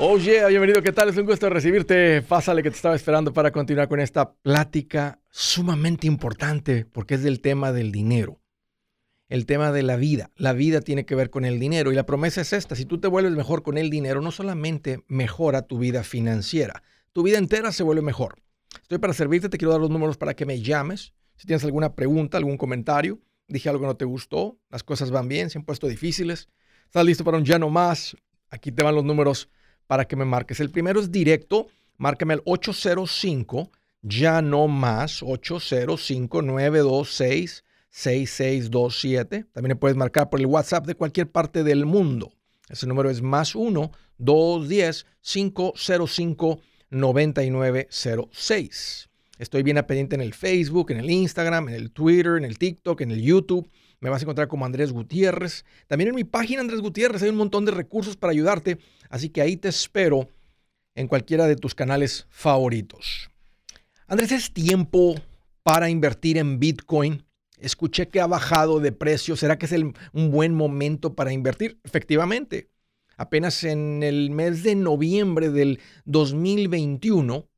Oye, bienvenido, ¿qué tal? Es un gusto recibirte. Pásale que te estaba esperando para continuar con esta plática sumamente importante porque es del tema del dinero. El tema de la vida. La vida tiene que ver con el dinero y la promesa es esta. Si tú te vuelves mejor con el dinero, no solamente mejora tu vida financiera, tu vida entera se vuelve mejor. Estoy para servirte, te quiero dar los números para que me llames. Si tienes alguna pregunta, algún comentario, dije algo que no te gustó, las cosas van bien, se han puesto difíciles, estás listo para un ya no más, aquí te van los números para que me marques. El primero es directo, márcame al 805, ya no más, 805-926-6627. También puedes marcar por el WhatsApp de cualquier parte del mundo. Ese número es más 1-210-505-9906. Estoy bien pendiente en el Facebook, en el Instagram, en el Twitter, en el TikTok, en el YouTube. Me vas a encontrar como Andrés Gutiérrez. También en mi página Andrés Gutiérrez hay un montón de recursos para ayudarte. Así que ahí te espero en cualquiera de tus canales favoritos. Andrés, es tiempo para invertir en Bitcoin. Escuché que ha bajado de precio. ¿Será que es un buen momento para invertir? Efectivamente. Apenas en el mes de noviembre del 2021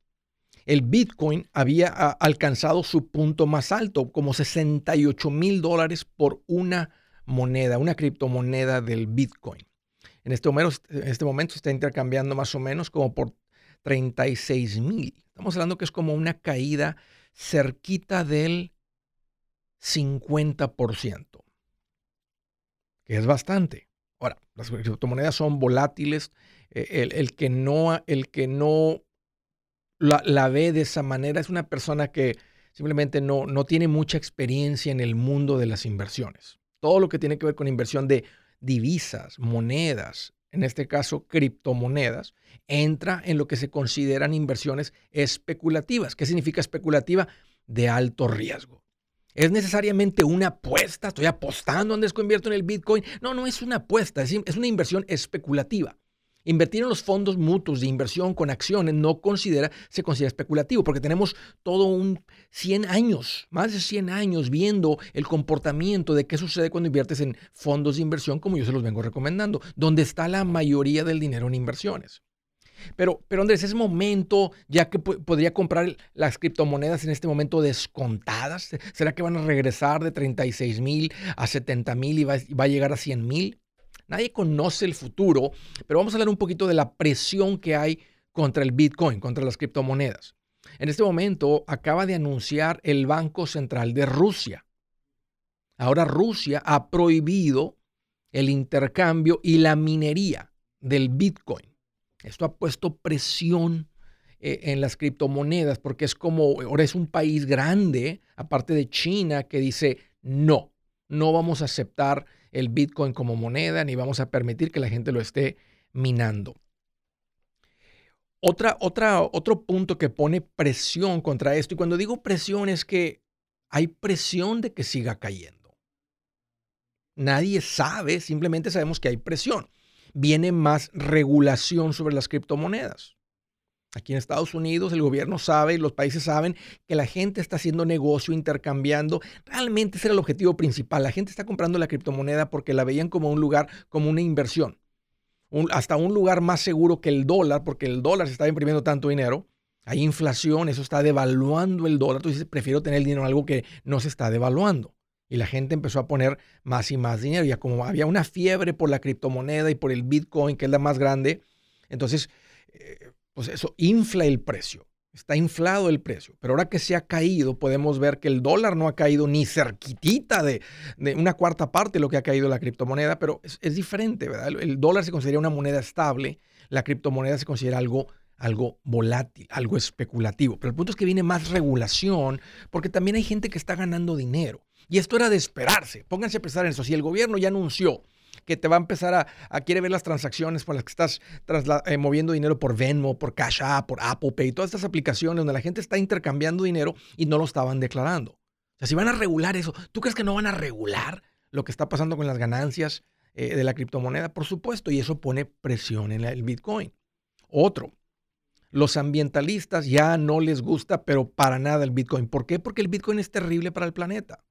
el Bitcoin había ah, alcanzado su punto más alto, como 68 mil dólares por una moneda, una criptomoneda del Bitcoin. En este, momento, en este está intercambiando más o menos como por 36 mil. Estamos hablando que es como una caída cerquita del 50%, que es bastante. Ahora, las criptomonedas son volátiles. Eh, el, que no, el que no la, ve de esa manera, es una persona que simplemente no, no tiene mucha experiencia en el mundo de las inversiones. Todo lo que tiene que ver con inversión de divisas, monedas, en este caso criptomonedas, entra en lo que se consideran inversiones especulativas. ¿Qué significa especulativa? De alto riesgo. ¿Es necesariamente una apuesta? ¿Estoy apostando, Andrés, que invierto en el Bitcoin? No, no es una apuesta, es una inversión especulativa. Invertir en los fondos mutuos de inversión con acciones no considera, se considera especulativo, porque tenemos todo un 100 años, más de 100 años viendo el comportamiento de qué sucede cuando inviertes en fondos de inversión, como yo se los vengo recomendando, donde está la mayoría del dinero en inversiones. Pero, pero Andrés, es momento, ya que podría comprar las criptomonedas en este momento descontadas. ¿Será que van a regresar de 36 mil a 70 mil y va, va a llegar a 100 mil? Nadie conoce el futuro, pero vamos a hablar un poquito de la presión que hay contra el Bitcoin, contra las criptomonedas. En este momento acaba de anunciar el Banco Central de Rusia. Ahora Rusia ha prohibido el intercambio y la minería del Bitcoin. Esto ha puesto presión eh, en las criptomonedas porque es como, ahora es un país grande, aparte de China, que dice, no, no vamos a aceptar el Bitcoin como moneda, ni vamos a permitir que la gente lo esté minando. Otra, otra, otro punto que pone presión contra esto, y cuando digo presión es que hay presión de que siga cayendo. Nadie sabe, simplemente sabemos que hay presión. Viene más regulación sobre las criptomonedas. Aquí en Estados Unidos el gobierno sabe, los países saben que la gente está haciendo negocio, intercambiando. Realmente ese era el objetivo principal. La gente está comprando la criptomoneda porque la veían como un lugar, como una inversión. hasta un lugar más seguro que el dólar, porque el dólar se está imprimiendo tanto dinero. Hay inflación, eso está devaluando el dólar. Entonces prefiero tener el dinero en algo que no se está devaluando. Y la gente empezó a poner más y más dinero. Ya como había una fiebre por la criptomoneda y por el Bitcoin, que es la más grande, entonces eh, pues eso infla el precio. Está inflado el precio. Pero ahora que se ha caído, podemos ver que el dólar no ha caído ni cerquitita de, una cuarta parte de lo que ha caído la criptomoneda, pero es, diferente, ¿verdad? El, dólar se considera una moneda estable, la criptomoneda se considera algo, algo volátil, algo especulativo. Pero el punto es que viene más regulación, porque también hay gente que está ganando dinero. Y esto era de esperarse. Pónganse a pensar en eso. Si el gobierno ya anunció que te va a empezar a, quiere ver las transacciones por las que estás eh, moviendo dinero por Venmo, por Cash App, por Apple Pay, todas estas aplicaciones donde la gente está intercambiando dinero y no lo estaban declarando. O sea, si van a regular eso, ¿tú crees que no van a regular lo que está pasando con las ganancias eh, de la criptomoneda? Por supuesto, y eso pone presión en el Bitcoin. Otro, los ambientalistas ya no les gusta, pero para nada el Bitcoin. ¿Por qué? Porque el Bitcoin es terrible para el planeta.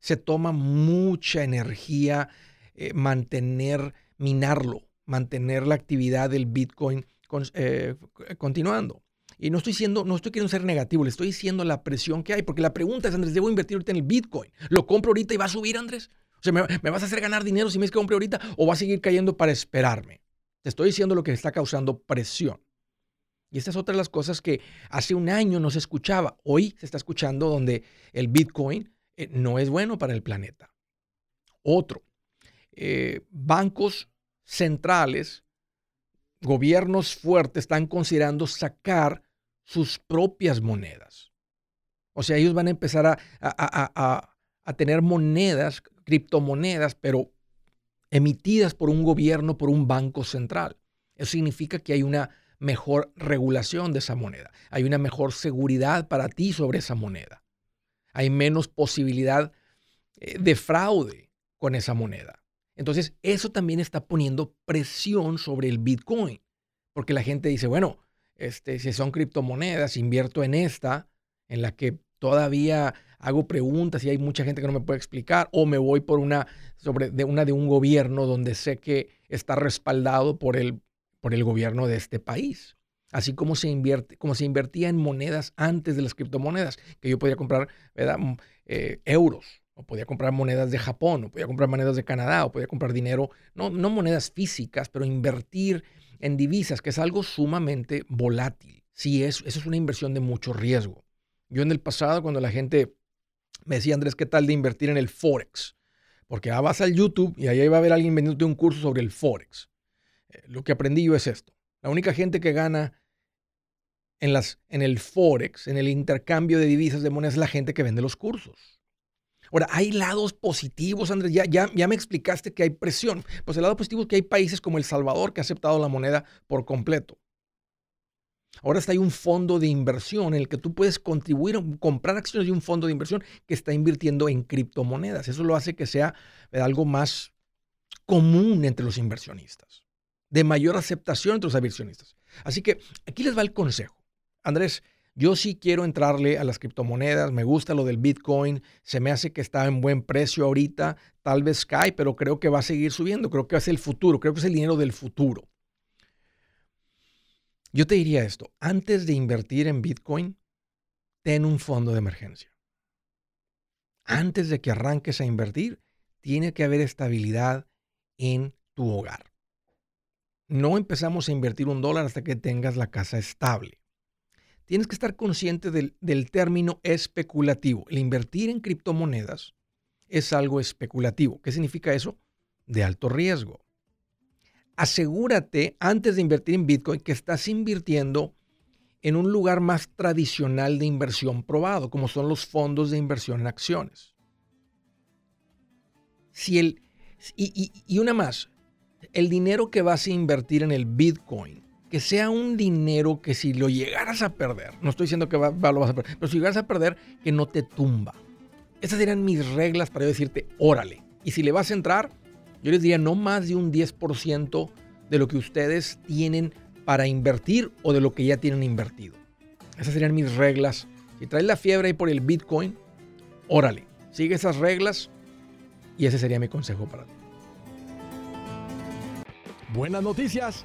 Se toma mucha energía, eh, mantener, minarlo, mantener la actividad del Bitcoin eh, continuando. Y no estoy siendo, no estoy queriendo ser negativo, le estoy diciendo la presión que hay, porque la pregunta es, Andrés, ¿debo invertir ahorita en el Bitcoin? ¿Lo compro ahorita y va a subir, Andrés? O sea, ¿me, vas a hacer ganar dinero si me es que compre ahorita o va a seguir cayendo para esperarme? Te estoy diciendo lo que está causando presión. Y esta es otra de las cosas que hace un año no se escuchaba. Hoy se está escuchando donde el Bitcoin eh, no es bueno para el planeta. Otro, eh, bancos centrales, gobiernos fuertes están considerando sacar sus propias monedas. O sea, ellos van a empezar a, tener monedas, criptomonedas, pero emitidas por un gobierno, por un banco central. Eso significa que hay una mejor regulación de esa moneda, hay una mejor seguridad para ti sobre esa moneda, hay menos posibilidad eh, de fraude con esa moneda. Entonces, eso también está poniendo presión sobre el Bitcoin, porque la gente dice, bueno, este, si son criptomonedas, invierto en esta, en la que todavía hago preguntas y hay mucha gente que no me puede explicar, o me voy por una sobre de una de un gobierno donde sé que está respaldado por el, por el gobierno de este país. Así como se, invierte, como se invertía en monedas antes de las criptomonedas, que yo podía comprar mm, eh, euros, o podía comprar monedas de Japón, o podía comprar monedas de Canadá, o podía comprar dinero, no, no monedas físicas, pero invertir en divisas, que es algo sumamente volátil. Sí, es, eso es una inversión de mucho riesgo. Yo en el pasado, cuando la gente me decía, Andrés, ¿qué tal de invertir en el Forex? Porque ah, vas al YouTube y ahí va a haber alguien vendiéndote un curso sobre el Forex. Eh, lo que aprendí yo es esto. La única gente que gana en, las, en el Forex, en el intercambio de divisas de monedas, es la gente que vende los cursos. Ahora, hay lados positivos, Andrés. Ya, ya, ya me explicaste que hay presión. Pues el lado positivo es que hay países como El Salvador que ha aceptado la moneda por completo. Ahora está hay un fondo de inversión en el que tú puedes contribuir, comprar acciones de un fondo de inversión que está invirtiendo en criptomonedas. Eso lo hace que sea algo más común entre los inversionistas, de mayor aceptación entre los inversionistas. Así que aquí les va el consejo. Andrés, yo sí quiero entrarle a las criptomonedas, me gusta lo del Bitcoin, se me hace que está en buen precio ahorita, tal vez cae, pero creo que va a seguir subiendo, creo que ser el futuro, creo que es el dinero del futuro. Yo te diría esto, antes de invertir en Bitcoin, ten un fondo de emergencia. Antes de que arranques a invertir, tiene que haber estabilidad en tu hogar. No empezamos a invertir un dólar hasta que tengas la casa estable. Tienes que estar consciente del, término especulativo. El invertir en criptomonedas es algo especulativo. ¿Qué significa eso? De alto riesgo asegúrate antes de invertir en Bitcoin que estás invirtiendo en un lugar más tradicional de inversión probado, como son los fondos de inversión en acciones. Si el, y, una más, el dinero que vas a invertir en el Bitcoin, que sea un dinero que si lo llegaras a perder, no estoy diciendo que lo vas a perder, pero si llegaras a perder, que no te tumba. Esas serían mis reglas para yo decirte, órale. Y si le vas a entrar, yo les diría no más de un 10% de lo que ustedes tienen para invertir o de lo que ya tienen invertido. Esas serían mis reglas. Si traes la fiebre ahí por el Bitcoin, órale, sigue esas reglas y ese sería mi consejo para ti. Buenas noticias.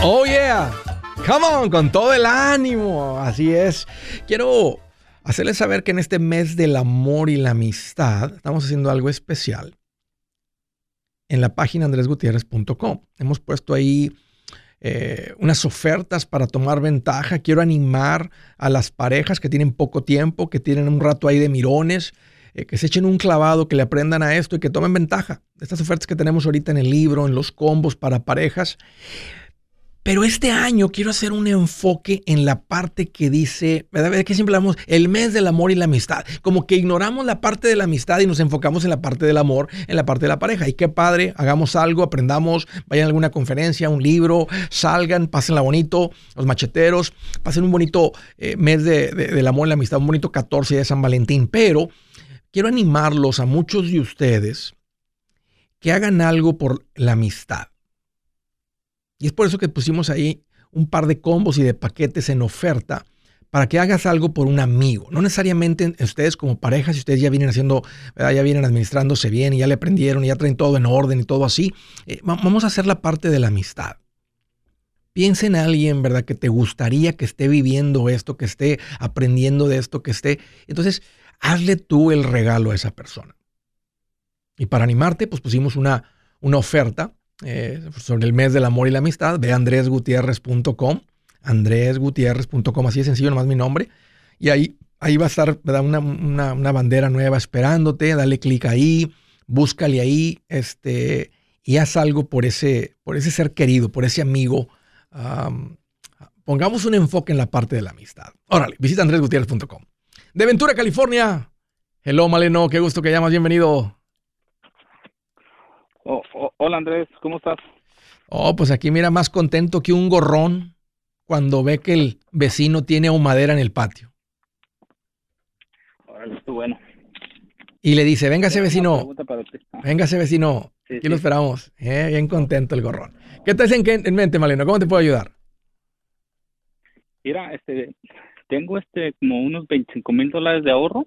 Oh yeah, come on, con todo el ánimo. Así es. Quiero hacerles saber que en este mes del amor y la amistad estamos haciendo algo especial en la página andresgutierrez.com. Hemos puesto ahí eh, unas ofertas para tomar ventaja. Quiero animar a las parejas que tienen poco tiempo, que tienen un rato ahí de mirones, eh, que se echen un clavado, que le aprendan a esto y que tomen ventaja estas ofertas que tenemos ahorita en el libro, en los combos para parejas. Pero este año quiero hacer un enfoque en la parte que dice, ¿verdad? Que siempre hablamos el mes del amor y la amistad. Como que ignoramos la parte de la amistad y nos enfocamos en la parte del amor, en la parte de la pareja. Y qué padre, hagamos algo, aprendamos, vayan a alguna conferencia, un libro, salgan, pásenla bonito, los macheteros, pasen un bonito eh, mes de, del amor y la amistad, un bonito 14 de San Valentín. Pero quiero animarlos a muchos de ustedes que hagan algo por la amistad. Y es por eso que pusimos ahí un par de combos y de paquetes en oferta para que hagas algo por un amigo. No necesariamente ustedes como pareja, si ustedes ya vienen haciendo, ya vienen administrándose bien y ya le aprendieron y ya traen todo en orden y todo así, eh, vamos a hacer la parte de la amistad. Piensa en alguien, ¿verdad? Que te gustaría que esté viviendo esto, que esté aprendiendo de esto, que esté. Entonces, hazle tú el regalo a esa persona. Y para animarte, pues pusimos una, una oferta eh, sobre el mes del amor y la amistad, ve andresgutierrez.com, andresgutierrez.com, así de sencillo, nomás mi nombre, y ahí, ahí va a estar una, una, bandera nueva esperándote, dale clic ahí, búscale ahí, este, y haz algo por ese, por ese ser querido, por ese amigo. pongamos un enfoque en la parte de la amistad. Órale, visita andresgutierrez.com. De Ventura, California. Hello, Maleno, qué gusto que llamas, bienvenido. Oh, oh, hola Andrés, ¿cómo estás? Oh, pues aquí mira más contento que un gorrón cuando ve que el vecino tiene madera en el patio. Órale, bueno. Y le dice, véngase vecino, véngase vecino, aquí lo esperamos. Eh, bien contento el gorrón. ¿Qué te en, en mente, Maleno? ¿Cómo te puedo ayudar? Mira, este, tengo este como unos 25 mil dólares de ahorro,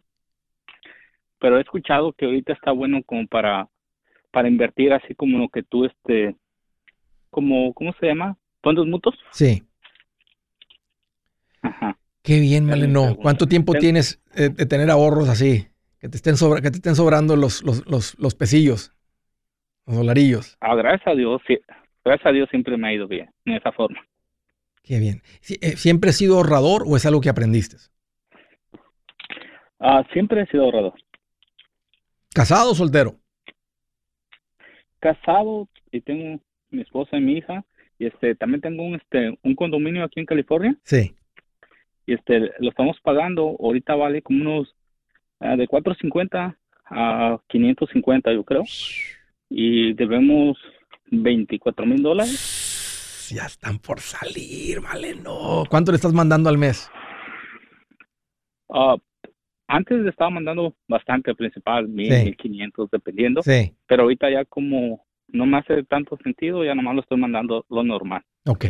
pero he escuchado que ahorita está bueno como para para invertir así como lo que tú, este, como, ¿cómo se llama? ¿Fondos mutuos? Sí. Ajá. Qué bien, Maleno. ¿Cuánto tiempo tienes eh, de tener ahorros así? Que te estén, sobra, que te estén sobrando los, los, los, los pesillos, los dolarillos. Ah, gracias a Dios, sí, gracias a Dios siempre me ha ido bien, en esa forma. Qué bien. Eh, ¿Siempre has sido ahorrador o es algo que aprendiste? Ah, siempre he sido ahorrador. ¿Casado o soltero? Casado y tengo mi esposa y mi hija y este también tengo un este un condominio aquí en California. Sí. Y este lo estamos pagando, ahorita vale como unos uh, de 450 a 550 yo creo. Y debemos 24 mil dólares. Ya están por salir, vale, no. ¿Cuánto le estás mandando al mes? Uh, antes le estaba mandando bastante principal, 1500 dependiendo. Sí. Pero ahorita ya como no me hace tanto sentido, ya nomás lo estoy mandando lo normal. Ok.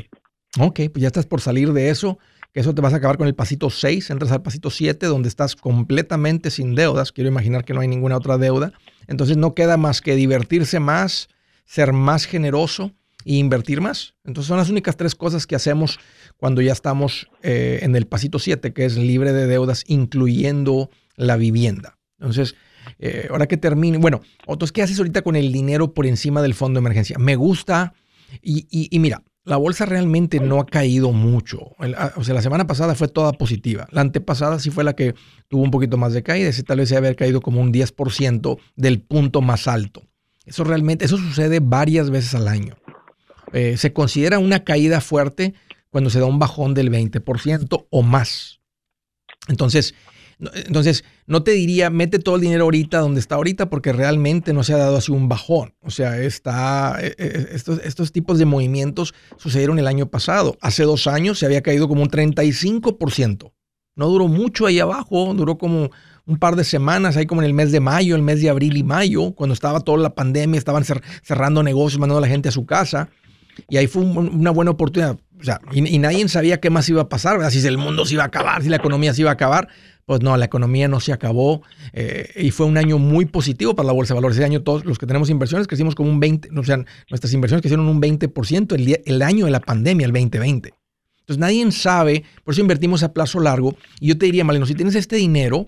Ok, pues ya estás por salir de eso, que eso te vas a acabar con el pasito 6, entras al pasito 7, donde estás completamente sin deudas. Quiero imaginar que no hay ninguna otra deuda. Entonces no queda más que divertirse más, ser más generoso e invertir más. Entonces son las únicas tres cosas que hacemos cuando ya estamos eh, en el pasito 7, que es libre de deudas, incluyendo la vivienda. Entonces, eh, ahora que termine, bueno, otros, ¿qué haces ahorita con el dinero por encima del fondo de emergencia? Me gusta y, y mira, la bolsa realmente no ha caído mucho. Ah, o sea, la semana pasada fue toda positiva. La antepasada sí fue la que tuvo un poquito más de caída. Tal vez se haber caído como un 10% del punto más alto. Eso realmente, eso sucede varias veces al año. Eh, se considera una caída fuerte cuando se da un bajón del 20% o más. Entonces, entonces, no te diría, mete todo el dinero ahorita donde está ahorita, porque realmente no se ha dado así un bajón. O sea, está, eh, eh, estos, estos tipos de movimientos sucedieron el año pasado. Hace dos años se había caído como un 35%. No duró mucho ahí abajo, duró como un par de semanas, ahí como en el mes de mayo, el mes de abril y mayo, cuando estaba toda la pandemia, estaban cerrando negocios, mandando a la gente a su casa. Y ahí fue una buena oportunidad. O sea, y, nadie sabía qué más iba a pasar, ¿verdad? si el mundo se iba a acabar, si la economía se iba a acabar. Pues no, la economía no se acabó eh, y fue un año muy positivo para la bolsa de valores. Ese año todos los que tenemos inversiones crecimos como un 20, o sea, nuestras inversiones crecieron un 20% el, el año de la pandemia, el 2020. Entonces nadie sabe, por eso invertimos a plazo largo. Y yo te diría, Maleno, si tienes este dinero,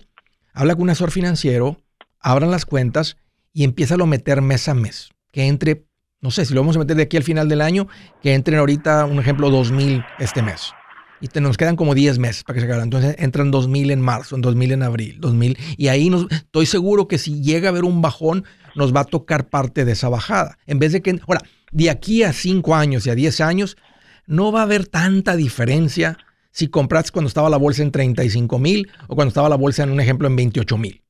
habla con un asesor financiero, abran las cuentas y empieza a meter mes a mes. Que entre, no sé, si lo vamos a meter de aquí al final del año, que entren ahorita, un ejemplo, 2.000 este mes y te, nos quedan como 10 meses para que se acabe. Entonces entran 2000 en marzo, en 2000 en abril, 2000 y ahí nos, estoy seguro que si llega a haber un bajón nos va a tocar parte de esa bajada. En vez de que, ahora, de aquí a 5 años y a 10 años no va a haber tanta diferencia si compraste cuando estaba la bolsa en 35 mil o cuando estaba la bolsa en un ejemplo en 28 mil.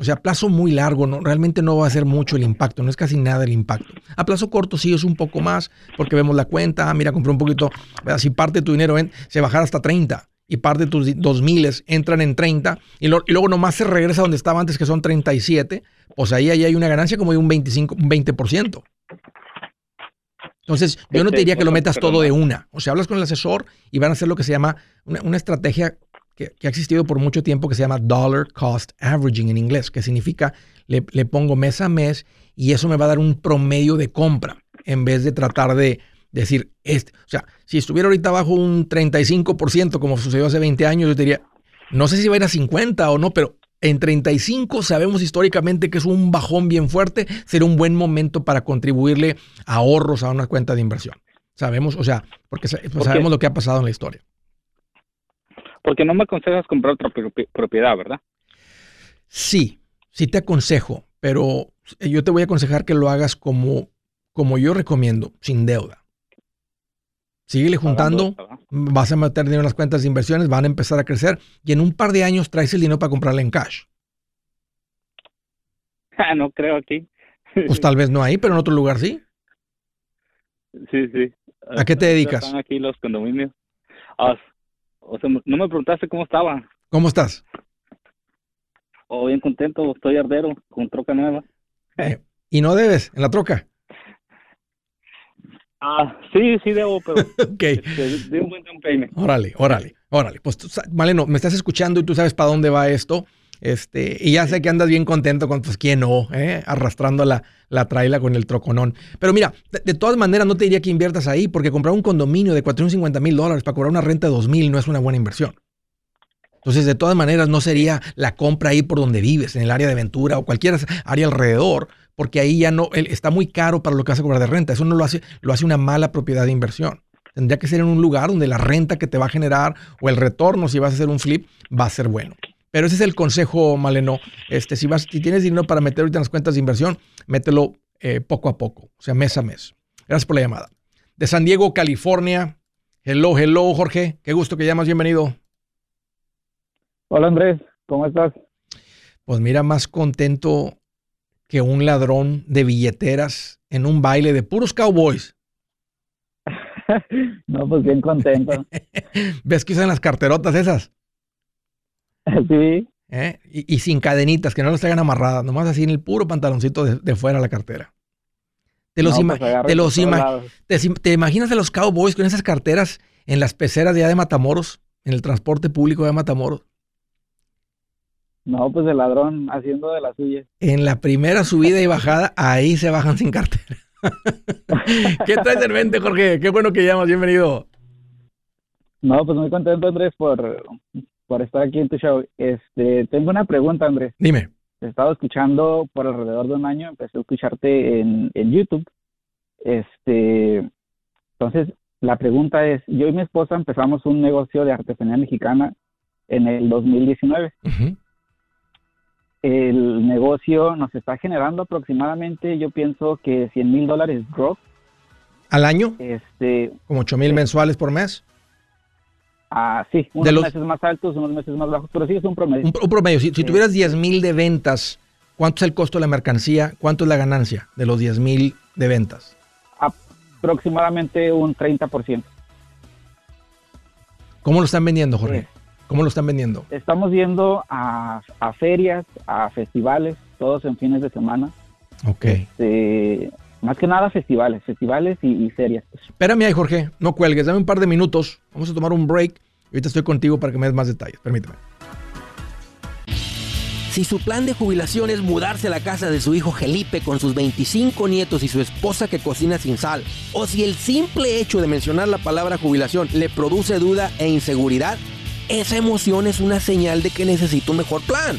O sea, a plazo muy largo, ¿no? realmente no va a ser mucho el impacto, no es casi nada el impacto. A plazo corto sí es un poco más, porque vemos la cuenta, ah, mira, compré un poquito, si parte de tu dinero se bajara hasta 30 y parte de tus 2000 entran en 30 y, y, luego nomás se regresa donde estaba antes, que son 37, pues ahí, ahí hay una ganancia como de un 25, un 20%. Entonces, yo no te diría que lo metas todo de una. O sea, hablas con el asesor y van a hacer lo que se llama una, una estrategia que, ha existido por mucho tiempo que se llama Dollar Cost Averaging en inglés, que significa le, pongo mes a mes y eso me va a dar un promedio de compra en vez de tratar de decir, este, o sea, si estuviera ahorita bajo un 35% como sucedió hace 20 años, yo diría, no sé si va a ir a 50 o no, pero en 35 sabemos históricamente que es un bajón bien fuerte, será un buen momento para contribuirle ahorros a una cuenta de inversión. Sabemos, o sea, porque sabemos lo que ha pasado en la historia. Porque no me aconsejas comprar otra propiedad, ¿verdad? Sí, sí te aconsejo, pero yo te voy a aconsejar que lo hagas como, como yo recomiendo, sin deuda. Síguele juntando, vas a meter dinero en las cuentas de inversiones, van a empezar a crecer y en un par de años traes el dinero para comprarle en cash. Ah, no creo aquí. Pues tal vez no ahí, pero en otro lugar sí. Sí, sí. ¿A qué te dedicas? Están aquí los condominios. Ah, o sea, no me preguntaste cómo estaba. ¿Cómo estás? Oh, bien contento, estoy ardero con troca nueva. Eh, ¿Y no debes en la troca? Ah, sí, sí debo, pero ok. Este, de un buen down Órale, órale, órale. Pues, tú, Maleno, me estás escuchando y tú sabes para dónde va esto. Este, y ya sé que andas bien contento con, pues, quién no, ¿eh? arrastrando la, la traila con el troconón. Pero mira, de, todas maneras no te diría que inviertas ahí, porque comprar un condominio de 450 mil dólares para cobrar una renta de 2 mil no es una buena inversión. Entonces, de todas maneras, no sería la compra ahí por donde vives, en el área de aventura o cualquier área alrededor, porque ahí ya no, está muy caro para lo que vas a cobrar de renta. Eso no lo hace, lo hace una mala propiedad de inversión. Tendría que ser en un lugar donde la renta que te va a generar o el retorno, si vas a hacer un flip, va a ser bueno. Pero ese es el consejo, Maleno. Este, si, vas, si tienes dinero para meter ahorita en las cuentas de inversión, mételo eh, poco a poco, o sea, mes a mes. Gracias por la llamada. De San Diego, California. Hello, hello, Jorge. Qué gusto que llamas. Bienvenido. Hola, Andrés. ¿Cómo estás? Pues mira, más contento que un ladrón de billeteras en un baile de puros cowboys. no, pues bien contento. ¿Ves que usan las carterotas esas? Sí. ¿Eh? Y, sin cadenitas, que no las traigan amarradas, nomás así en el puro pantaloncito de, de fuera la cartera. Te los, pues te, los te, imaginas a los cowboys con esas carteras en las peceras ya de Matamoros, en el transporte público de Matamoros. No, pues el ladrón haciendo de la suya. En la primera subida y bajada, ahí se bajan sin cartera. ¿Qué traes en mente, Jorge? Qué bueno que llamas, bienvenido. No, pues muy contento, Andrés, por, por estar aquí en tu show. Este, tengo una pregunta, Andrés. Dime. Te he estado escuchando por alrededor de un año, empecé a escucharte en, en YouTube. Este, entonces, la pregunta es, yo y mi esposa empezamos un negocio de artesanía mexicana en el 2019. Ujú. El negocio nos está generando aproximadamente, yo pienso que 100 mil dólares gross. ¿Al año? Este, ¿Como 8 mil Sí. mensuales por mes? Ah, sí, unos De los- meses más altos, unos meses más bajos, pero sí es un promedio. Un, un promedio. Si, si Sí. tuvieras 10 mil de ventas, ¿cuánto es el costo de la mercancía? ¿Cuánto es la ganancia de los 10 mil de ventas? Aproximadamente un 30%. ¿Cómo lo están vendiendo, Jorge? Sí. ¿Cómo lo están vendiendo? Estamos yendo a, a ferias, a festivales, todos en fines de semana. Ok. Este, más que nada festivales, festivales y, y ferias. Espérame ahí, Jorge. No cuelgues. Dame un par de minutos. Vamos a tomar un break. Ahorita estoy contigo para que me des más detalles. Permíteme. Si su plan de jubilación es mudarse a la casa de su hijo Felipe con sus 25 nietos y su esposa que cocina sin sal, o si el simple hecho de mencionar la palabra jubilación le produce duda e inseguridad, esa emoción es una señal de que necesita un mejor plan.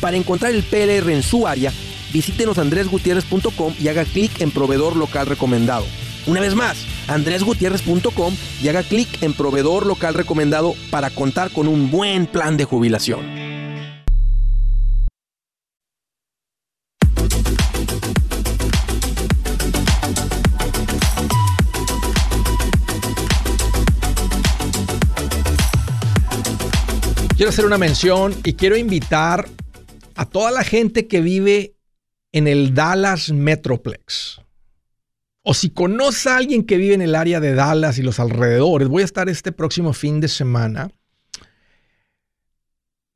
Para encontrar el PLR en su área, visítenos andresgutierrez.com y haga clic en proveedor local recomendado. Una vez más, andresgutierrez.com y haga clic en proveedor local recomendado para contar con un buen plan de jubilación. Quiero hacer una mención y quiero invitar a toda la gente que vive en el Dallas Metroplex. O si conoce a alguien que vive en el área de Dallas y los alrededores, voy a estar este próximo fin de semana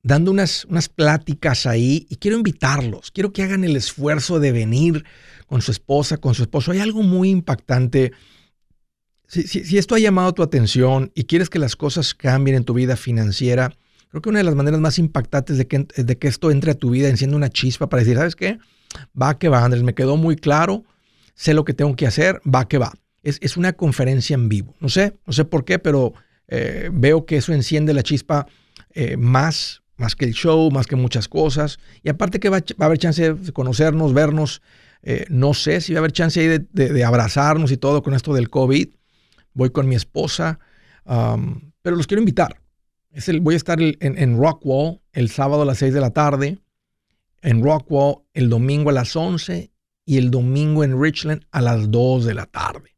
dando unas, unas pláticas ahí y quiero invitarlos. Quiero que hagan el esfuerzo de venir con su esposa, con su esposo. Hay algo muy impactante. Si, si- si esto ha llamado tu atención y quieres que las cosas cambien en tu vida financiera, creo que una de las maneras más impactantes de que, de que esto entre a tu vida encienda una chispa para decir, ¿sabes qué? Va que va, Andrés, me quedó muy claro, sé lo que tengo que hacer, va que va. Es, es una conferencia en vivo. No sé, no sé por qué, pero eh, veo que eso enciende la chispa eh, más, más que el show, más que muchas cosas. Y aparte que va, va a haber chance de conocernos, vernos. eh, no sé si va a haber chance ahí de, de- abrazarnos y todo con esto del COVID. Voy con mi esposa, pero los quiero invitar. Voy a estar en, en Rockwall el sábado a las 6 de la tarde, en Rockwall el domingo a las 11 y el domingo en Richland a las 2 de la tarde.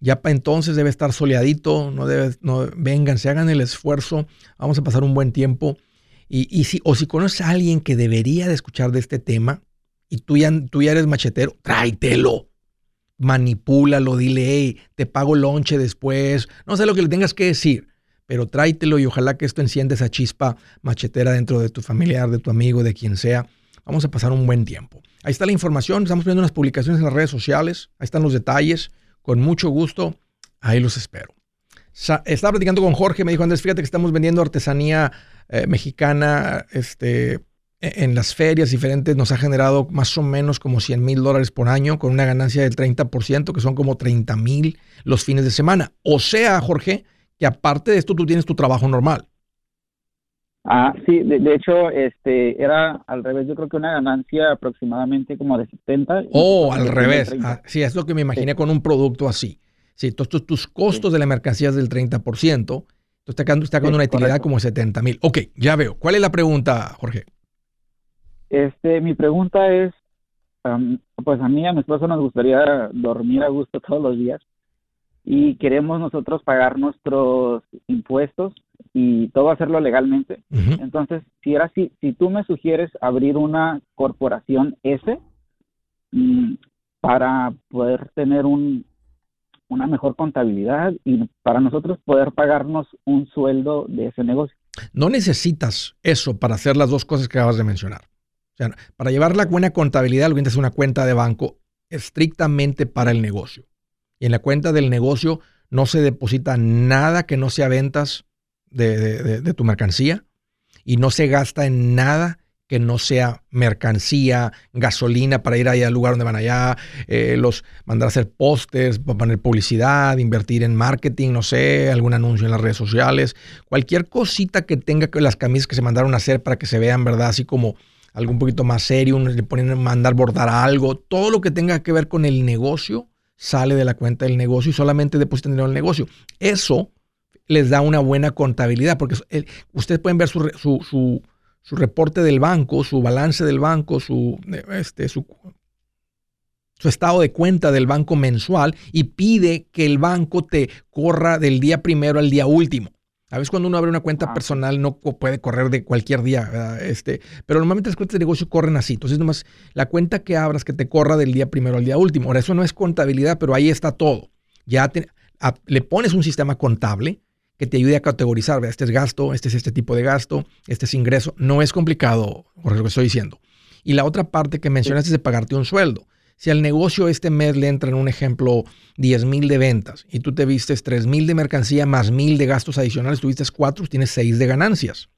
Ya para entonces debe estar soleadito, no debe, no, vengan, se hagan el esfuerzo, vamos a pasar un buen tiempo. Y, y si, o si conoces a alguien que debería de escuchar de este tema y tú ya, tú ya eres machetero, tráetelo manipúlalo, dile, hey, te pago lonche después, no sé lo que le tengas que decir, pero tráetelo y ojalá que esto encienda esa chispa machetera dentro de tu familiar, de tu amigo, de quien sea. Vamos a pasar un buen tiempo. Ahí está la información, estamos viendo unas publicaciones en las redes sociales, ahí están los detalles, con mucho gusto, ahí los espero. Estaba platicando con Jorge, me dijo Andrés, fíjate que estamos vendiendo artesanía eh, mexicana, este, e- en las ferias diferentes nos ha generado más o menos como 100 mil dólares por año con una ganancia del 30%, que son como 30 mil los fines de semana. O sea, Jorge, que aparte de esto tú tienes tu trabajo normal. Ah, sí, de, de hecho, este, era al revés, yo creo que una ganancia aproximadamente como de 70. y O nosotros al de revés. 30. Ah, sí, es lo que me imaginé con un producto así. Sí, entonces tus, costos de la mercancía es del 30%. Entonces está quedando, está quedando Sí, una utilidad correcto. como 70 mil. Ok, ya veo. ¿Cuál es la pregunta, Jorge? Este, mi pregunta es, pues a mí a mi esposa nos gustaría dormir a gusto todos los días y queremos nosotros pagar nuestros impuestos y todo hacerlo legalmente. Entonces, si era así, si tú me sugieres abrir una corporación S mm, para poder tener un, una mejor contabilidad y para nosotros poder pagarnos un sueldo de ese negocio. No necesitas eso para hacer las dos cosas que acabas de mencionar. O sea, para llevar la buena contabilidad, lo que es una cuenta de banco estrictamente para el negocio. Y en la cuenta del negocio no se deposita nada que no sea ventas de tu mercancía y no se gasta en nada que no sea mercancía, gasolina para ir ahí al lugar donde van allá, eh, los mandar a hacer pósters, poner publicidad, invertir en marketing, no sé, algún anuncio en las redes sociales, cualquier cosita que tenga que las camisas que se mandaron a hacer para que se vean, ¿verdad? Así como algo un poquito más serio, le ponen mandar bordar algo, todo lo que tenga que ver con el negocio sale de la cuenta del negocio y solamente depositan dinero en el negocio. Eso les da una buena contabilidad porque ustedes pueden ver su, su su reporte del banco, su balance del banco, su, este, su, su estado de cuenta del banco mensual y pide que el banco te corra del día primero al día último. A veces cuando uno abre una cuenta ah. personal no puede correr de cualquier día, este, pero normalmente las cuentas de negocio corren así. Entonces nomás la cuenta que abras que te corra del día primero al día último. Ahora eso no es contabilidad, pero ahí está todo. Ya le pones un sistema contable que te ayude a categorizar, este es gasto, este es este tipo de gasto, este es ingreso. No es complicado, por lo que estoy diciendo. Y la otra parte que mencionaste es de pagarte un sueldo. Si al negocio este mes le entra en un ejemplo 10 mil de ventas y tú te vistes 3 mil de mercancía más mil de gastos adicionales, tuviste 4, tienes 6 de ganancias.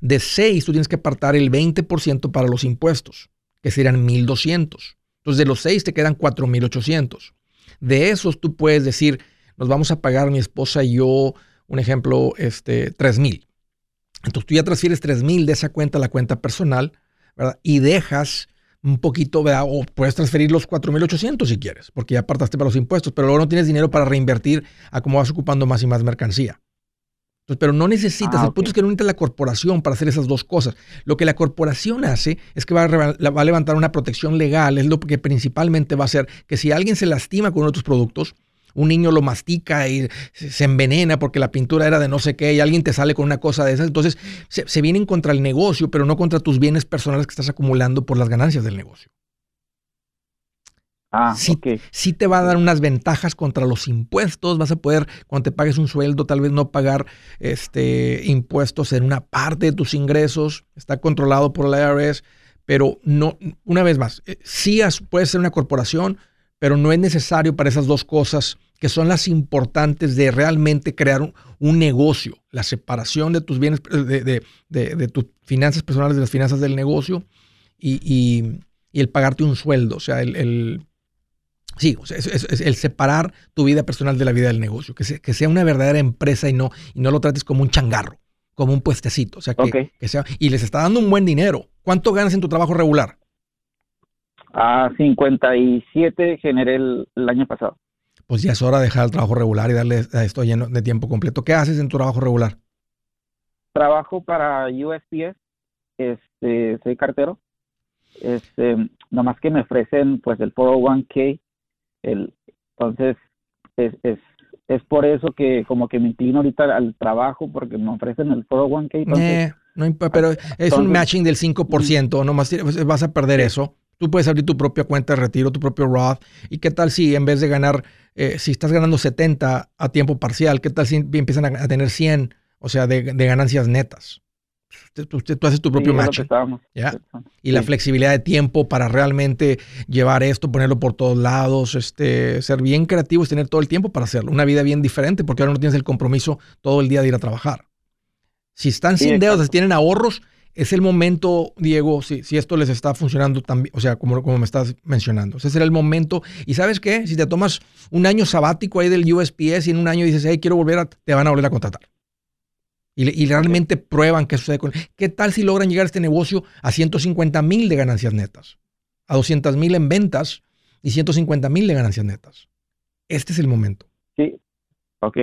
De 6 tú tienes que apartar el 20% para los impuestos, que serían 1200. Entonces de los 6 te quedan 4800. De esos tú puedes decir, nos vamos a pagar mi esposa y yo un ejemplo, este, 3 mil. Entonces tú ya transfieres 3 mil de esa cuenta a la cuenta personal, ¿verdad? Y dejas un poquito, ¿verdad? O puedes transferir los 4.800 si quieres, porque ya apartaste para los impuestos, pero luego no tienes dinero para reinvertir a cómo vas ocupando más y más mercancía. Entonces, pero no necesitas, ah, el punto es que no necesitas la corporación para hacer esas dos cosas. Lo que la corporación hace es que va a, va a levantar una protección legal, es lo que principalmente va a hacer que si alguien se lastima con uno de tus productos, un niño lo mastica y se envenena porque la pintura era de no sé qué y alguien te sale con una cosa de esas. Entonces se, vienen contra el negocio, pero no contra tus bienes personales que estás acumulando por las ganancias del negocio. Ah, sí, sí te va a dar unas ventajas contra los impuestos. Vas a poder, cuando te pagues un sueldo, tal vez no pagar este, impuestos en una parte de tus ingresos. Está controlado por la IRS, pero no, una vez más, eh, sí puede ser una corporación, pero no es necesario para esas dos cosas que son las importantes de realmente crear un, negocio, la separación de tus bienes, de, tus finanzas personales de las finanzas del negocio y, el pagarte un sueldo, o sea, el, sí, es, el separar tu vida personal de la vida del negocio, que, que sea una verdadera empresa y no, y no lo trates como un changarro, como un puestecito, o sea, que, que sea, y les está dando un buen dinero. ¿Cuánto ganas en tu trabajo regular? A 57 generé el, año pasado. Pues ya es hora de dejar el trabajo regular y darle a esto lleno de tiempo completo. ¿Qué haces en tu trabajo regular? Trabajo para USPS, este, soy cartero. Este, nomás que me ofrecen pues el 401k, el, entonces es, es, es por eso que como que me inclino ahorita al trabajo porque me ofrecen el 401k. Entonces, eh, no, pero es un matching del 5%, nomás vas a perder eso. Tú puedes abrir tu propia cuenta de retiro, tu propio Roth. ¿Y qué tal si en vez de ganar, eh, si estás ganando 70 a tiempo parcial, qué tal si empiezan a, tener 100, o sea, de, ganancias netas? Tú, haces tu propio match. Y la flexibilidad de tiempo para realmente llevar esto, ponerlo por todos lados, este, ser bien creativo es tener todo el tiempo para hacerlo. Una vida bien diferente porque ahora no tienes el compromiso todo el día de ir a trabajar. Si están sin deudas, si tienen ahorros, es el momento, Diego, si, si esto les está funcionando también, o sea, como, como me estás mencionando. Ese será el momento. Y sabes qué, si te tomas un año sabático ahí del USPS y en un año dices, hey, quiero volver a, te van a volver a contratar. Y, realmente prueban qué sucede con... ¿Qué tal si logran llegar a este negocio a 150 mil de ganancias netas? A 200 mil en ventas y 150 mil de ganancias netas. Este es el momento. Sí, ok.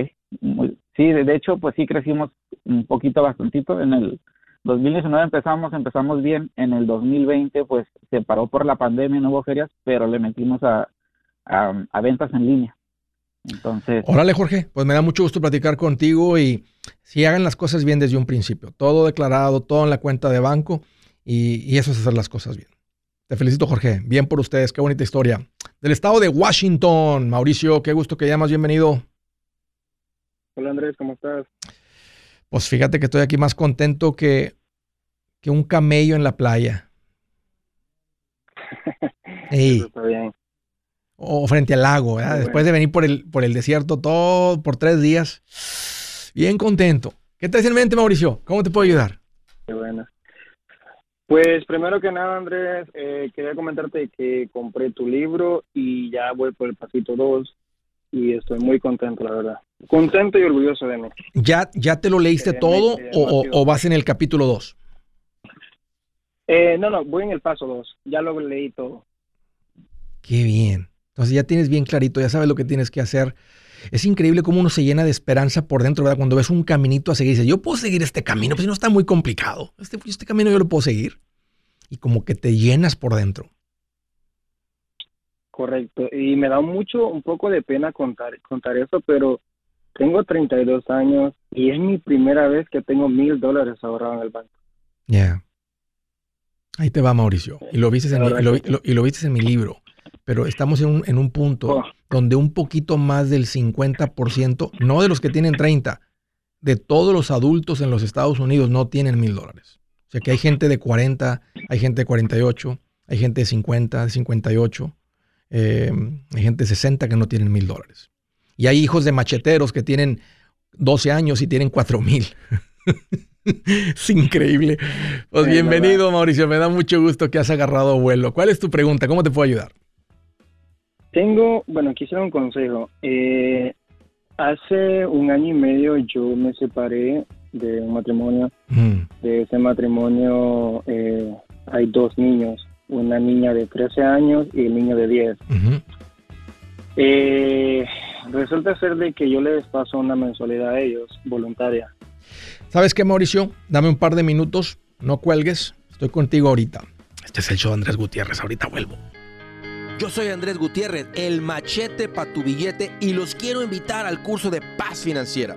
sí, de hecho, pues sí crecimos un poquito, bastantito en el 2019 empezamos, empezamos bien. En el 2020, pues se paró por la pandemia, no hubo ferias, pero le metimos a, a, ventas en línea. Entonces. Órale, Jorge, pues me da mucho gusto platicar contigo y si hagan las cosas bien desde un principio. Todo declarado, todo en la cuenta de banco y, y eso es hacer las cosas bien. Te felicito, Jorge. Bien por ustedes. Qué bonita historia. del estado de Washington. Mauricio, qué gusto que llamas, bienvenido. Hola Andrés, ¿cómo estás? Pues fíjate que estoy aquí más contento que, que un camello en la playa. O frente al lago, después de venir por el, por el desierto todo por tres días. Bien contento. ¿Qué te en mente, Mauricio? ¿Cómo te puedo ayudar? Qué bueno. Pues primero que nada, Andrés, eh, quería comentarte que compré tu libro y ya voy por el pasito 2 y estoy muy contento, la verdad. Contento y orgulloso de mí. ¿Ya, ya te lo leíste eh, todo o, vas en el capítulo 2? Eh, no, no, voy en el paso 2. Ya lo leí todo. Qué bien. Entonces ya tienes bien clarito, ya sabes lo que tienes que hacer. Es increíble cómo uno se llena de esperanza por dentro, ¿verdad? Cuando ves un caminito a seguir, dices, yo puedo seguir este camino, pues no está muy complicado. Este, este camino yo lo puedo seguir. Y como que te llenas por dentro. Correcto. Y me da mucho, un poco de pena contar, contar eso, pero tengo 32 años y es mi primera vez que tengo mil dólares ahorrados en el banco. Ya. Ahí te va, Mauricio. Y lo viste en, mi, y lo, viste en mi libro. Pero estamos en un, en un punto oh. donde un poquito más del 50%, no de los que tienen 30, de todos los adultos en los Estados Unidos no tienen mil dólares. O sea que hay gente de 40, hay gente de 48, hay gente de 50, de 58, eh, hay gente de 60 que no tienen mil dólares. Y hay hijos de macheteros que tienen 12 años y tienen 4 mil. es increíble. Pues bienvenido, Mauricio. Me da mucho gusto que has agarrado vuelo. ¿Cuál es tu pregunta? ¿Cómo te puedo ayudar? Tengo, bueno, quisiera un consejo. Eh, hace un año y medio yo me separé de un matrimonio. Mm. De ese matrimonio eh, hay dos niños, una niña de 13 años y el niño de 10. eh, resulta ser de que yo les paso una mensualidad a ellos, voluntaria. ¿Sabes qué, Mauricio? Dame un par de minutos, no cuelgues, estoy contigo ahorita. Este es el show de Andrés Gutiérrez, ahorita vuelvo. Yo soy Andrés Gutiérrez, el machete para tu billete y los quiero invitar al curso de paz financiera.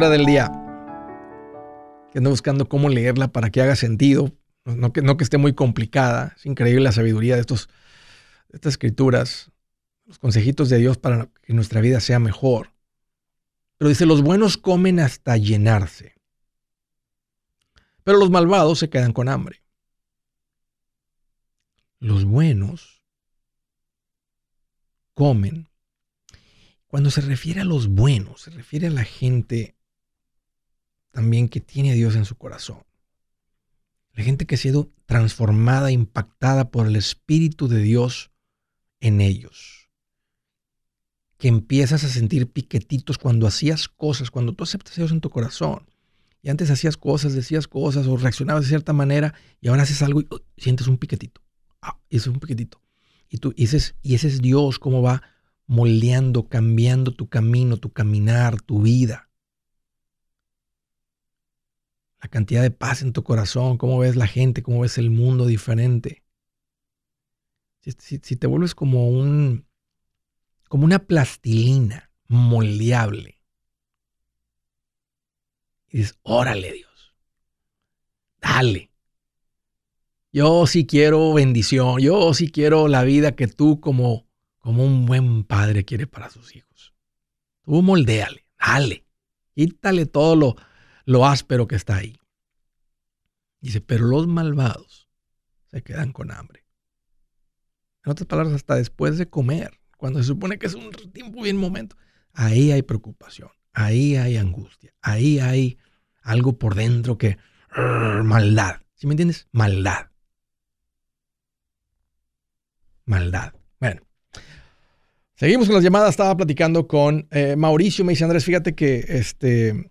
La escritura del día, que ando buscando cómo leerla para que haga sentido, no que, no que esté muy complicada. Es increíble la sabiduría de, estos, estas escrituras, los consejitos de Dios para que nuestra vida sea mejor. Pero dice, los buenos comen hasta llenarse, pero los malvados se quedan con hambre. Los buenos comen cuando se refiere a los buenos, se refiere a la gente también que tiene a Dios en su corazón. La gente que ha sido transformada, impactada por el Espíritu de Dios en ellos. Que empiezas a sentir piquetitos cuando hacías cosas, cuando tú aceptas a Dios en tu corazón. Y antes hacías cosas, decías cosas o reaccionabas de cierta manera y ahora haces algo y sientes un piquetito. Ah, es un piquetito. Y tú dices, y ese es Dios, cómo va moldeando, cambiando tu camino, tu caminar, tu vida. La cantidad de paz en tu corazón, cómo ves la gente, cómo ves el mundo diferente. Si, te vuelves como un, como una plastilina moldeable. Y dices, órale Dios, dale. Yo sí quiero bendición, yo sí quiero la vida que tú como como un buen padre quiere para sus hijos. Tú moldéale, dale, quítale todo lo, lo áspero que está ahí. Dice, pero los malvados se quedan con hambre. En otras palabras, hasta después de comer, cuando se supone que es un tiempo bien momento, ahí hay preocupación, ahí hay angustia, ahí hay algo por dentro que, maldad. ¿Sí me entiendes? Maldad. Maldad. Bueno. Seguimos con las llamadas. Estaba platicando con eh, Mauricio. Me dice, Andrés, fíjate que este,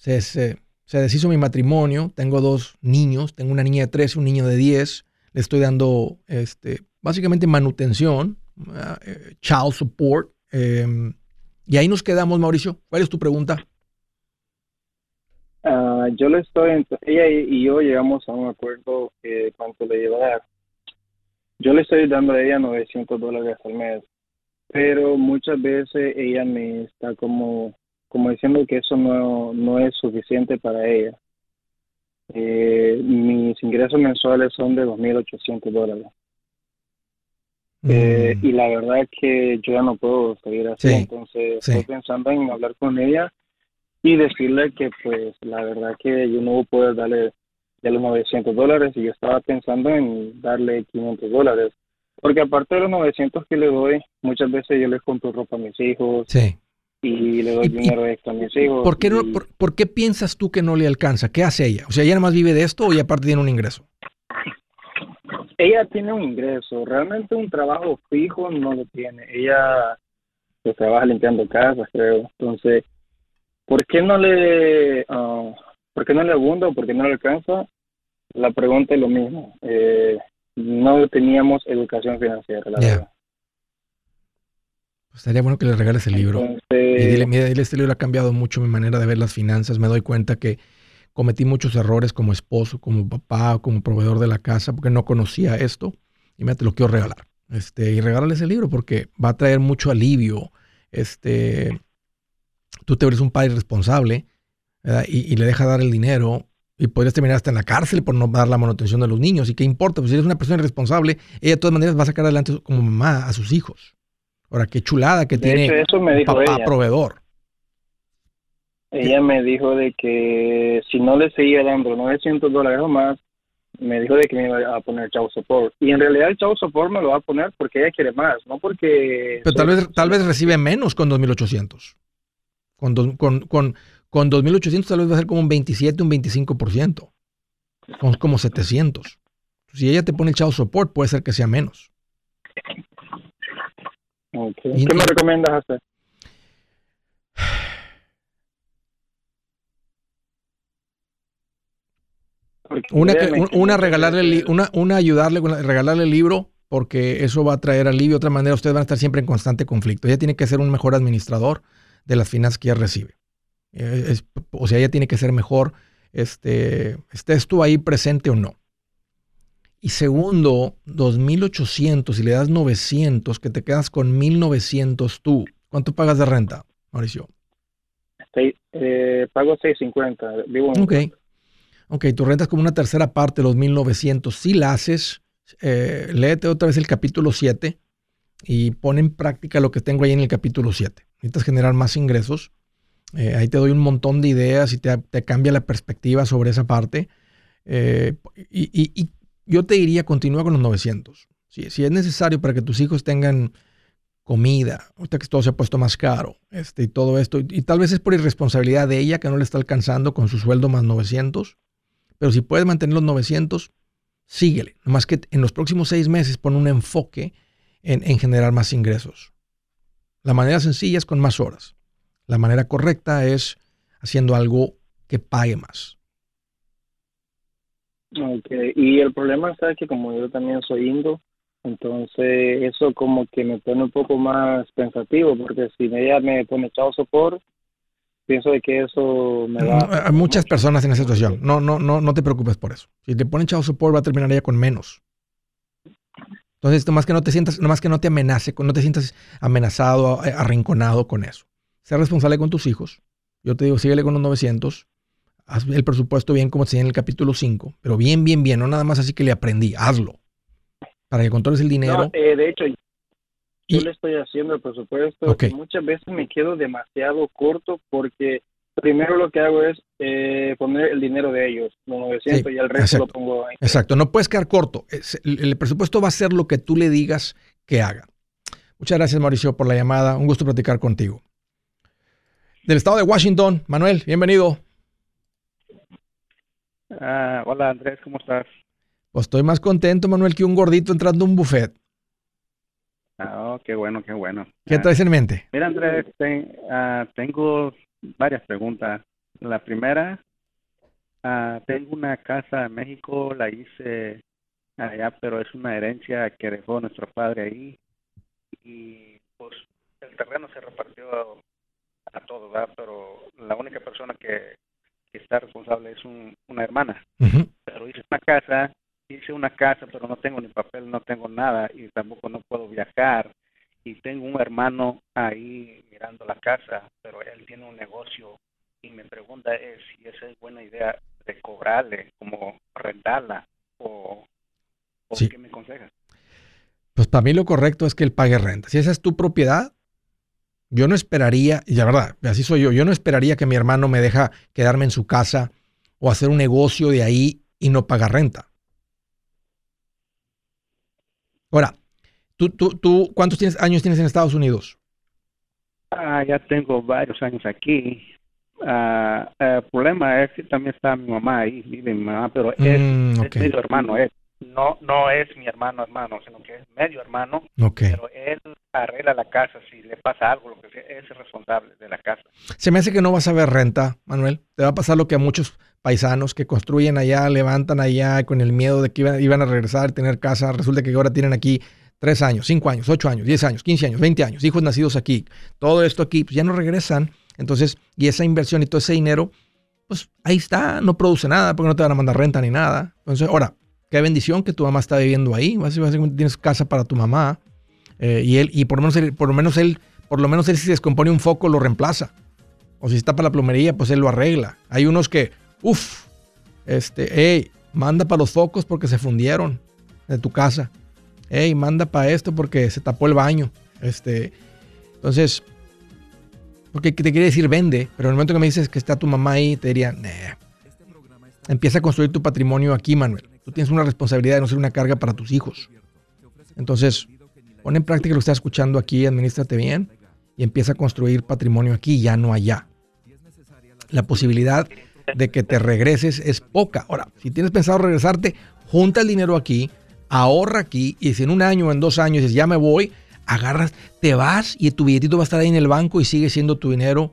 se, se, deshizo mi matrimonio. Tengo dos niños. Tengo una niña de 13, un niño de 10. Le estoy dando este, básicamente manutención, eh, child support. Em, y ahí nos quedamos, Mauricio. ¿Cuál es tu pregunta? Ah, yo le estoy, ella y yo llegamos a un acuerdo que cuánto le iba a dar. Yo le estoy dando a ella 900 dólares al mes, pero muchas veces ella me está como, como diciendo que eso no, no es suficiente para ella. Eh, mis ingresos mensuales son de 2.800 dólares. Eh, mm. y la verdad es que yo ya no puedo seguir así, entonces estoy pensando en hablar con ella y decirle que pues la verdad que yo no poder darle de los 900 dólares y yo estaba pensando en darle 500 dólares. Porque aparte de los 900 que le doy, muchas veces yo les compro ropa a mis hijos. Y le doy dinero extra a mis hijos. ¿por qué, no, por, qué piensas tú que no le alcanza? ¿Qué hace ella? O sea, ¿ella nada más vive de esto o ella aparte tiene un ingreso? Ella tiene un ingreso. Realmente un trabajo fijo no lo tiene. Ella pues, trabaja limpiando casas, creo. Entonces, ¿por qué no le... Uh, ¿Por qué no le abunda o por qué no le alcanza? La pregunta es lo mismo. Eh, no teníamos educación financiera, la verdad. Pues estaría bueno que le regales el libro. y dile, mira, este libro ha cambiado mucho mi manera de ver las finanzas. Me doy cuenta que cometí muchos errores como esposo, como papá, como proveedor de la casa, porque no conocía esto. Y me te lo quiero regalar. Este, y regálale ese libro porque va a traer mucho alivio. Este, tú te eres un padre responsable y, le deja dar el dinero y podrías terminar hasta en la cárcel por no dar la manutención de los niños. ¿Y qué importa? Pues si eres una persona irresponsable, ella de todas maneras va a sacar adelante como mamá a sus hijos. Ahora, qué chulada que tiene papá proveedor. Ella me dijo de que si no le seguía dando 900 dólares o más, me dijo de que me iba a poner chau support. Y en realidad el chau support me lo va a poner porque ella quiere más, no porque... Pero tal vez, tal vez recibe menos con 2.800. Con, con, con, con 2.800 tal vez va a ser como un 27, un 25%. Con como 700. Si ella te pone el chao support, puede ser que sea menos. ¿Qué me recomiendas hacer? Una, una, regalarle, una, una ayudarle, regalarle el libro, porque eso va a traer alivio. De otra manera, ustedes van a estar siempre en constante conflicto. Ella tiene que ser un mejor administrador de las finanzas que ella recibe. Eh, o sea, ella tiene que ser mejor, este, estés tú ahí presente o no. Y segundo, 2.800, si le das 900, que te quedas con 1.900 tú. ¿Cuánto pagas de renta, Mauricio? eh, pago 650. Vivo ok. Ok, tu renta es como una tercera parte de los 1.900. Si la haces, eh, léete otra vez el capítulo 7 y pon en práctica lo que tengo ahí en el capítulo 7. Necesitas generar más ingresos eh, ahí te doy un montón de ideas y te, cambia la perspectiva sobre esa parte. Eh, y, yo te diría, continúa con los 900. Si, es necesario para que tus hijos tengan comida, ahorita que todo se ha puesto más caro, este, y todo esto, y, tal vez es por irresponsabilidad de ella que no le está alcanzando con su sueldo más 900, pero si puedes mantener los 900, síguele. Nomás que en los próximos seis meses pon un enfoque en, en generar más ingresos. La manera sencilla es con más horas. La manera correcta es haciendo algo que pague más. Okay. Y el problema está que como yo también soy indo, entonces eso como que me pone un poco más pensativo, porque si ella me pone echado sopor, pienso de que eso me va... Hay muchas personas en esa situación. No, no, no, no te preocupes por eso. Si te pone echado sopor, va a terminar ella con menos. Entonces, nomás que no te sientas, nomás que no te amenace, no te sientas amenazado, arrinconado con eso. Sé responsable con tus hijos. Yo te digo, síguele con los 900. Haz el presupuesto bien como te en el capítulo 5. Pero bien, bien, bien. No nada más así que le aprendí. Hazlo. Para que controles el dinero. Eh, de hecho, yo le estoy haciendo el presupuesto y muchas veces me quedo demasiado corto porque primero lo que hago es eh, poner el dinero de ellos, los 900 y el resto lo pongo ahí. Exacto, no puedes quedar corto. El, presupuesto va a ser lo que tú le digas que haga. Muchas gracias Mauricio por la llamada, un gusto platicar contigo. Del estado de Washington, Manuel, bienvenido. Ah, hola Andrés, ¿cómo estás? Pues estoy más contento, Manuel, que un gordito entrando a un buffet. Ah, oh, qué bueno, qué bueno. ¿Qué ah, traes en mente? Mira, Andrés, ah, tengo varias preguntas. La primera, tengo una casa en México, la hice allá, pero es una herencia que dejó nuestro padre ahí. Y pues el terreno se repartió a todos, ¿verdad? Pero la única persona que, está responsable es una hermana. Pero hice una casa hice una casa, pero no tengo ni papel, no tengo nada y tampoco no puedo viajar. Y tengo un hermano ahí mirando la casa, pero él tiene un negocio y me pregunta es si esa es buena idea de cobrarle, como rentarla o, qué me aconsejas. Pues para mí lo correcto es que él pague renta. Si esa es tu propiedad, yo no esperaría, y la verdad, así soy yo, yo no esperaría que mi hermano me deja quedarme en su casa o hacer un negocio de ahí y no pagar renta. Ahora, ¿tú, tú, tú cuántos tienes, años tienes en Estados Unidos? Ah, ya tengo varios años aquí. Ah, el problema es que también está mi mamá ahí, vive mi mamá, pero es, mm, medio hermano, es no no es mi hermano hermano, sino que es medio hermano, pero él arregla la casa si le pasa algo, lo que sea, es responsable de la casa. Se me hace que no vas a ver renta, Manuel. Te va a pasar lo que a muchos paisanos que construyen allá, levantan allá con el miedo de que iban, a regresar, tener casa. Resulta que ahora tienen aquí tres años, cinco años, ocho años, diez años, quince años, veinte años, hijos nacidos aquí. Todo esto aquí, pues ya no regresan. Entonces, y esa inversión y todo ese dinero, pues ahí está, no produce nada porque no te van a mandar renta ni nada. Entonces, ahora, qué bendición que tu mamá está viviendo ahí. Básicamente tienes casa para tu mamá. Eh, y él, y por lo menos él, por lo menos él, por lo menos él si se descompone un foco, lo reemplaza. O si está para la plomería, pues él lo arregla. Hay unos que, Uf, este, hey, manda para los focos porque se fundieron de tu casa. Hey, manda para esto porque se tapó el baño. Este, entonces, porque te quiere decir vende, pero en el momento que me dices que está tu mamá ahí, te diría, nah. Empieza a construir tu patrimonio aquí, Manuel. Tienes una responsabilidad de no ser una carga para tus hijos. Entonces, pon en práctica lo que estás escuchando aquí, administrate bien y empieza a construir patrimonio aquí, ya no allá. La posibilidad de que te regreses es poca. Ahora, si tienes pensado regresarte, junta el dinero aquí, ahorra aquí y si en un año o en dos años dices, ya me voy, agarras, te vas y tu billetito va a estar ahí en el banco y sigue siendo tu dinero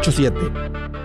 887